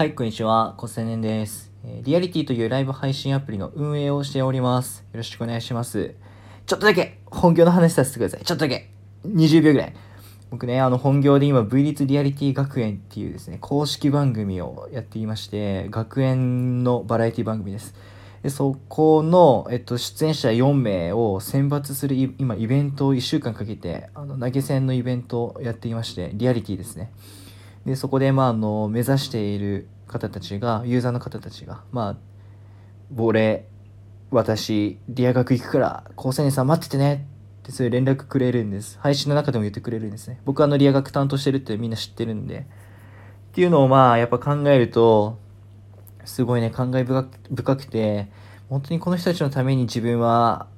はい、こんにちは。小青年です。リアリティというライブ配信アプリの運営をしております。よろしくお願いします。ちょっとだけ本業の話させてください。ちょっとだけ !20 秒ぐらい。僕ね、あの本業で今 V 立リアリティ学園っていうですね、公式番組をやっていまして、学園のバラエティ番組です。でそこの、えっと、出演者4名を選抜する今イベントを1週間かけてあの投げ銭のイベントをやっていましてリアリティですねでそこで、まあ、あの目指している方たちがユーザーの方たちがまあ俺私リア学行くから高青年さん待っててねってそういう連絡くれるんです。配信の中でも言ってくれるんですね。僕はあのリア学担当してるってみんな知ってるんで。っていうのをまあやっぱ考えるとすごいね感慨深くて本当にこの人たちのために自分は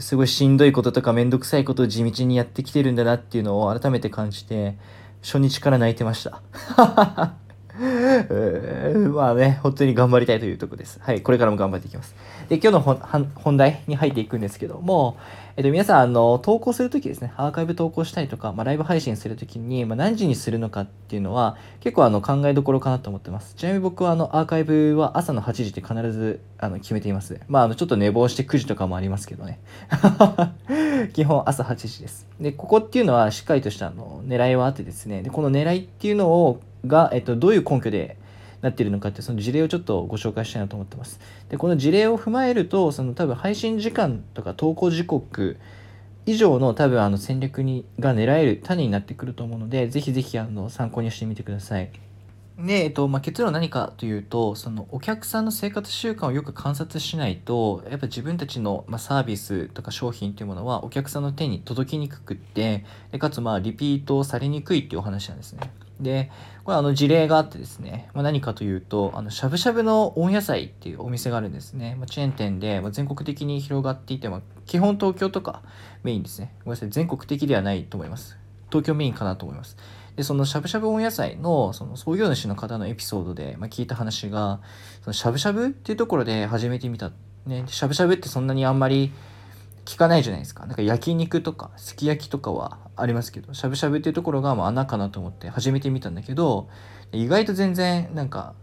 すごいしんどいこととかめんどくさいことを地道にやってきてるんだなっていうのを改めて感じて初日から泣いてました。まあね、本当に頑張りたいというところです。はい、これからも頑張っていきます。で、今日の本題に入っていくんですけども、えっと、皆さん、あの、投稿するときですね、アーカイブ投稿したりとか、まあ、ライブ配信するときに、まあ、何時にするのかっていうのは、結構あの、考えどころかなと思ってます。ちなみに僕は、あの、アーカイブは朝の8時って必ず、あの、決めています。まあ、あの、ちょっと寝坊して9時とかもありますけどね。基本朝8時です。で、ここっていうのは、しっかりとした、あの、狙いはあってですね、で、この狙いっていうのを、が、えっと、どういう根拠でなっているのかってその事例をちょっとご紹介したいなと思ってます。でこの事例を踏まえるとその多分配信時間とか投稿時刻以上の多分あの戦略にが狙える種になってくると思うのでぜひぜひあの参考にしてみてください。で、えっとまあ、結論は何かというとそのお客さんの生活習慣をよく観察しないとやっぱ自分たちの、まあ、サービスとか商品というものはお客さんの手に届きにくくってでかつまあリピートされにくいっていうお話なんですね。で、これあの事例があってですね、まあ、何かというと、あのしゃぶしゃぶの温野菜っていうお店があるんですね。まあ、チェーン店で、ま、全国的に広がっていて、まあ、基本東京とかメインですね。ごめんなさい、全国的ではないと思います。東京メインかなと思います。で、そのしゃぶしゃぶ温野菜のその創業主の方のエピソードで、ま、聞いた話が、そのしゃぶしゃぶっていうところで始めてみた。ね、しゃぶしゃぶってそんなにあんまり聞かないじゃないですか。なんか焼肉とかすき焼きとかはありますけど、しゃぶしゃぶっていうところがもう穴かなと思って始めてみたんだけど、意外と全然なんか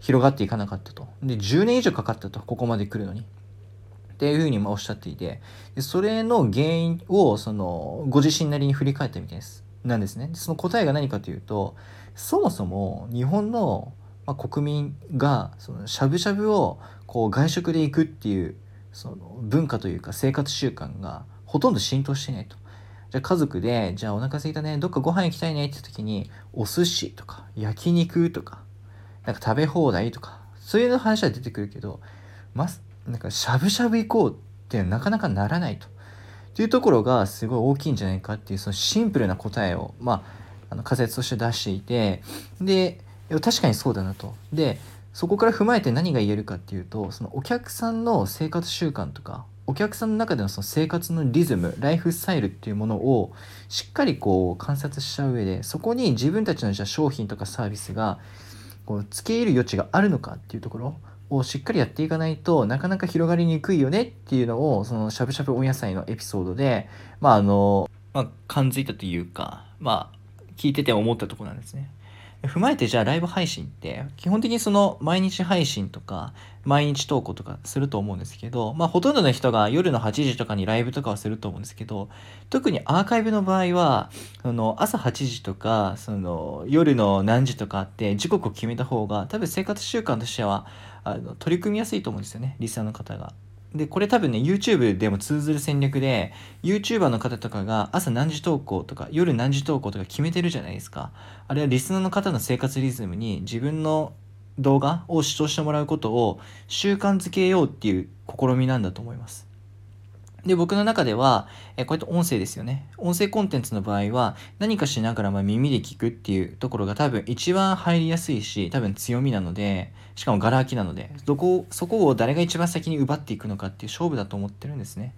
広がっていかなかったと。で、10年以上かかったと、ここまで来るのに。っていうふうにまおっしゃっていて、でそれの原因をそのご自身なりに振り返ったみたいです。なんですね。その答えが何かというと、そもそも日本の、ま国民がそのしゃぶしゃぶをこう外食で行くっていうその文化というか生活習慣がほとんど浸透していないと。じゃあ家族で、じゃあお腹すいたね、どっかご飯行きたいねって時に、お寿司とか焼肉とか、なんか食べ放題とか、そういうの話は出てくるけど、まなんかしゃぶしゃぶ行こうってなかなかならないと。っていうところがすごい大きいんじゃないかっていうそのシンプルな答えを、まあ、あの仮説として出していてで確かにそうだなと。でそこから踏まえて何が言えるかっていうとそのお客さんの生活習慣とかお客さんの中でのその生活のリズムライフスタイルっていうものをしっかりこう観察した上でそこに自分たちのじゃ商品とかサービスがこう付け入る余地があるのかっていうところをしっかりやっていかないとなかなか広がりにくいよねっていうのをそのしゃぶしゃぶ温野菜のエピソードでまああの、まあ、感づいたというかまあ聞いてて思ったところなんですね。踏まえてじゃあライブ配信って基本的にその毎日配信とか毎日投稿とかすると思うんですけどまあほとんどの人が夜の8時とかにライブとかはすると思うんですけど特にアーカイブの場合はその朝8時とかその夜の何時とかって時刻を決めた方が多分生活習慣としてはあの取り組みやすいと思うんですよねリスナーの方が。で、これ多分ね、YouTube でも通ずる戦略で、YouTuber の方とかが朝何時投稿とか夜何時投稿とか決めてるじゃないですか。あれはリスナーの方の生活リズムに自分の動画を視聴してもらうことを習慣づけようっていう試みなんだと思います。で、僕の中では、えこうやって音声ですよね。音声コンテンツの場合は、何かしながらま耳で聞くっていうところが多分一番入りやすいし、多分強みなので、しかもガラ空きなので、どこ、そこを誰が一番先に奪っていくのかっていう勝負だと思ってるんですね。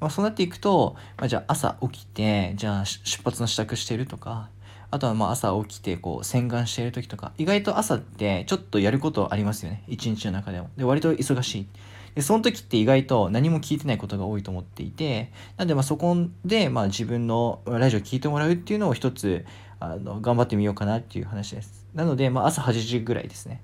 まあ、そうなっていくと、まあ、じゃあ朝起きて、じゃあ出発の支度してるとか、あとはまあ朝起きてこう洗顔している時とか、意外と朝ってちょっとやることありますよね。一日の中でも。で、割と忙しい。でその時って意外と何も聞いてないことが多いと思っていてなんでまあそこでまあ自分のラジオ聞いてもらうっていうのを一つあの頑張ってみようかなっていう話です。なので、まあ、朝8時ぐらいですね。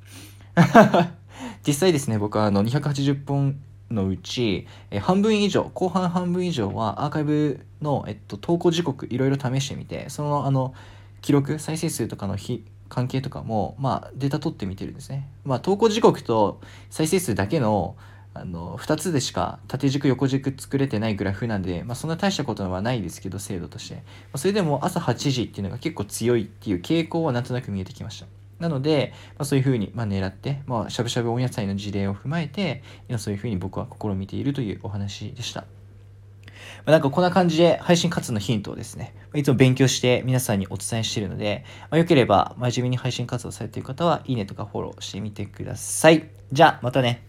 実際ですね、僕はあの280本のうち、え半分以上、後半半分以上はアーカイブの、えっと、投稿時刻いろいろ試してみて、そのあの記録、再生数とかの日関係とかも、まあ、データ取ってみてるんですね。まあ、投稿時刻と再生数だけのあの2つでしか縦軸横軸作れてないグラフなんで、まあ、そんな大したことはないですけど精度として、まあ、それでも朝8時っていうのが結構強いっていう傾向はなんとなく見えてきましたなので、まあ、そういうふうに、ま狙って、まあ、しゃぶしゃぶ温野菜の事例を踏まえて今そういうふうに僕は試みているというお話でしたまなんかこんな感じで配信活動のヒントをですね、いつも勉強して皆さんにお伝えしているので、まあ、よければ真面目に配信活動されている方は、いいねとかフォローしてみてください。じゃあ、またね。